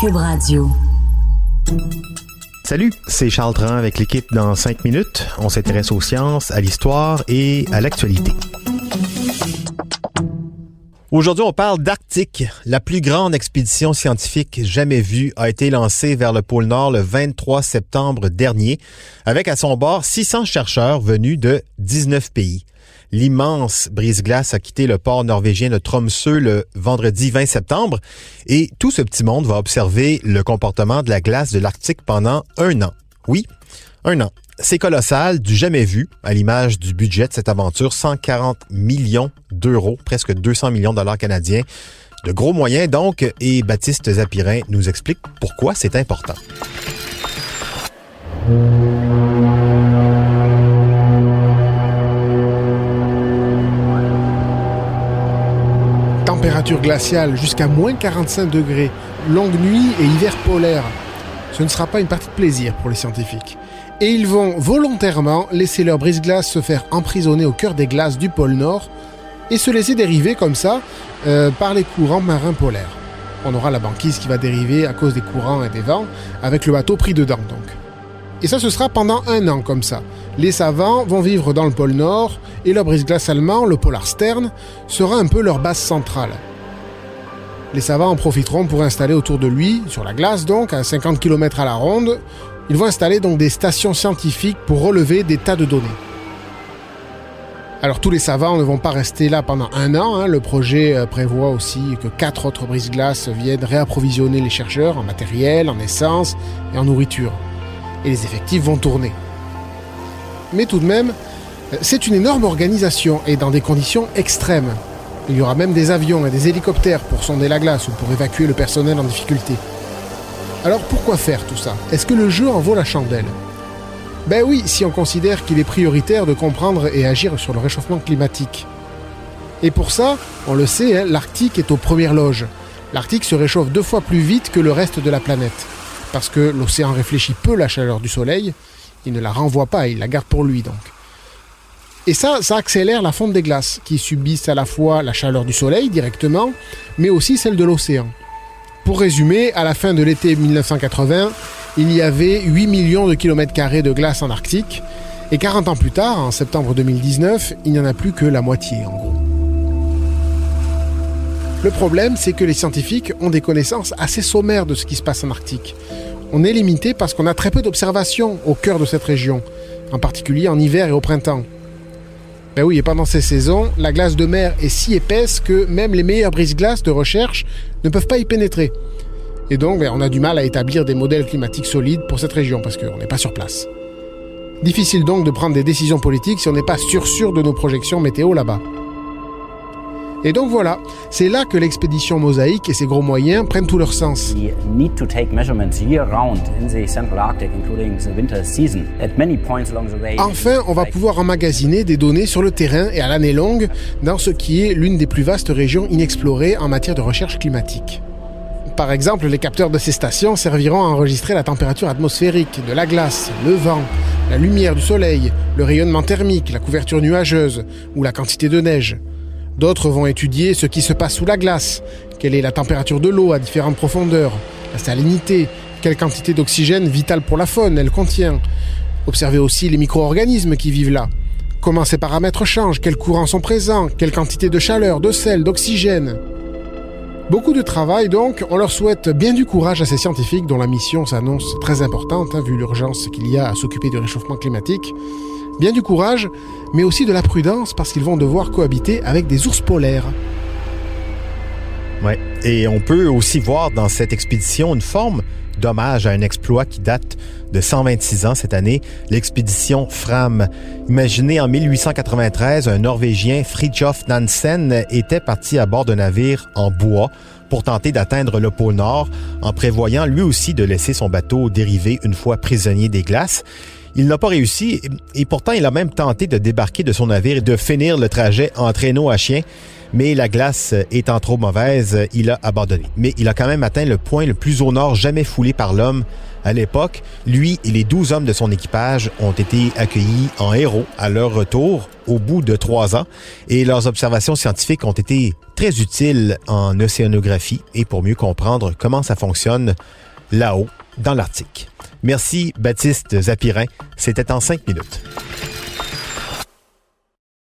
Cube Radio. Salut, c'est Charles Tran avec l'équipe dans 5 minutes. On s'intéresse aux sciences, à l'histoire et à l'actualité. Aujourd'hui, on parle d'Arctique. La plus grande expédition scientifique jamais vue a été lancée vers le pôle Nord le 23 septembre dernier, avec à son bord 600 chercheurs venus de 19 pays. L'immense brise-glace a quitté le port norvégien de Tromsø le vendredi 20 septembre et tout ce petit monde va observer le comportement de la glace de l'Arctique pendant un an. Oui, un an. C'est colossal, du jamais vu, à l'image du budget de cette aventure, 140 millions d'euros, presque 200 millions de dollars canadiens. De gros moyens donc, et Baptiste Zapirin nous explique pourquoi c'est important. Température glaciale jusqu'à moins 45 degrés, longue nuit et hiver polaire. Ce ne sera pas une partie de plaisir pour les scientifiques. Et ils vont volontairement laisser leur brise-glace se faire emprisonner au cœur des glaces du pôle Nord et se laisser dériver comme ça euh, par les courants marins polaires. On aura la banquise qui va dériver à cause des courants et des vents, avec le bateau pris dedans donc. Et ça, ce sera pendant un an comme ça. Les savants vont vivre dans le pôle Nord et leur brise-glace allemand, le Polar Stern, sera un peu leur base centrale. Les savants en profiteront pour installer autour de lui, sur la glace donc, à 50 km à la ronde, ils vont installer donc des stations scientifiques pour relever des tas de données. Alors tous les savants ne vont pas rester là pendant un an. hein. Le projet euh, prévoit aussi que quatre autres brise-glaces viennent réapprovisionner les chercheurs en matériel, en essence et en nourriture. Et les effectifs vont tourner. Mais tout de même, c'est une énorme organisation et dans des conditions extrêmes. Il y aura même des avions et des hélicoptères pour sonder la glace ou pour évacuer le personnel en difficulté. Alors pourquoi faire tout ça? Est-ce que le jeu en vaut la chandelle? Ben oui, si on considère qu'il est prioritaire de comprendre et agir sur le réchauffement climatique. Et pour ça, on le sait, hein, l'Arctique est aux premières loges. L'Arctique se réchauffe deux fois plus vite que le reste de la planète. Parce que l'océan réfléchit peu la chaleur du Soleil, il ne la renvoie pas, il la garde pour lui donc. Et ça, ça accélère la fonte des glaces, qui subissent à la fois la chaleur du Soleil directement, mais aussi celle de l'océan. Pour résumer, à la fin de l'été 1980, il y avait 8 millions de kilomètres carrés de glace en Arctique, et 40 ans plus tard, en septembre 2019, il n'y en a plus que la moitié en gros. Le problème, c'est que les scientifiques ont des connaissances assez sommaires de ce qui se passe en Arctique. On est limité parce qu'on a très peu d'observations au cœur de cette région, en particulier en hiver et au printemps. Ben oui, et pendant ces saisons, la glace de mer est si épaisse que même les meilleurs brise-glaces de recherche ne peuvent pas y pénétrer. Et donc, ben, on a du mal à établir des modèles climatiques solides pour cette région parce qu'on n'est pas sur place. Difficile donc de prendre des décisions politiques si on n'est pas sûr sûr de nos projections météo là-bas. Et donc voilà, c'est là que l'expédition Mosaïque et ses gros moyens prennent tout leur sens. We need to take measurements year round in the Central Arctic, including the winter season. At many points along the way. Enfin, on va pouvoir emmagasiner des données sur le terrain et à l'année longue dans ce qui est l'une des plus vastes régions inexplorées en matière de recherche climatique. Par exemple, les capteurs de ces stations serviront à enregistrer la température atmosphérique, de la glace, le vent, la lumière du soleil, le rayonnement thermique, la couverture nuageuse ou la quantité de neige. D'autres vont étudier ce qui se passe sous la glace, quelle est la température de l'eau à différentes profondeurs, la salinité, quelle quantité d'oxygène vital pour la faune elle contient? Observer aussi les micro-organismes qui vivent là. Comment ces paramètres changent, quels courants sont présents, quelle quantité de chaleur, de sel, d'oxygène? Beaucoup de travail donc, on leur souhaite bien du courage à ces scientifiques dont la mission s'annonce très importante, hein, vu l'urgence qu'il y a à s'occuper du réchauffement climatique. Bien du courage, mais aussi de la prudence parce qu'ils vont devoir cohabiter avec des ours polaires. Ouais. Et on peut aussi voir dans cette expédition une forme d'hommage à un exploit qui date de 126 ans cette année, l'expédition Fram. Imaginée en 1893, un Norvégien, Fridtjof Nansen, était parti à bord d'un navire en bois pour tenter d'atteindre le pôle Nord, en prévoyant lui aussi de laisser son bateau dériver une fois prisonnier des glaces. Il n'a pas réussi et pourtant il a même tenté de débarquer de son navire et de finir le trajet en traîneau à chien. mais la glace étant trop mauvaise, il a abandonné. Mais il a quand même atteint le point le plus au nord jamais foulé par l'homme à l'époque. Lui et les 12 hommes de son équipage ont été accueillis en héros à leur retour au bout de trois ans et leurs observations scientifiques ont été très utiles en océanographie et pour mieux comprendre comment ça fonctionne là-haut dans l'Arctique. Merci Baptiste Zapirin. C'était en cinq minutes.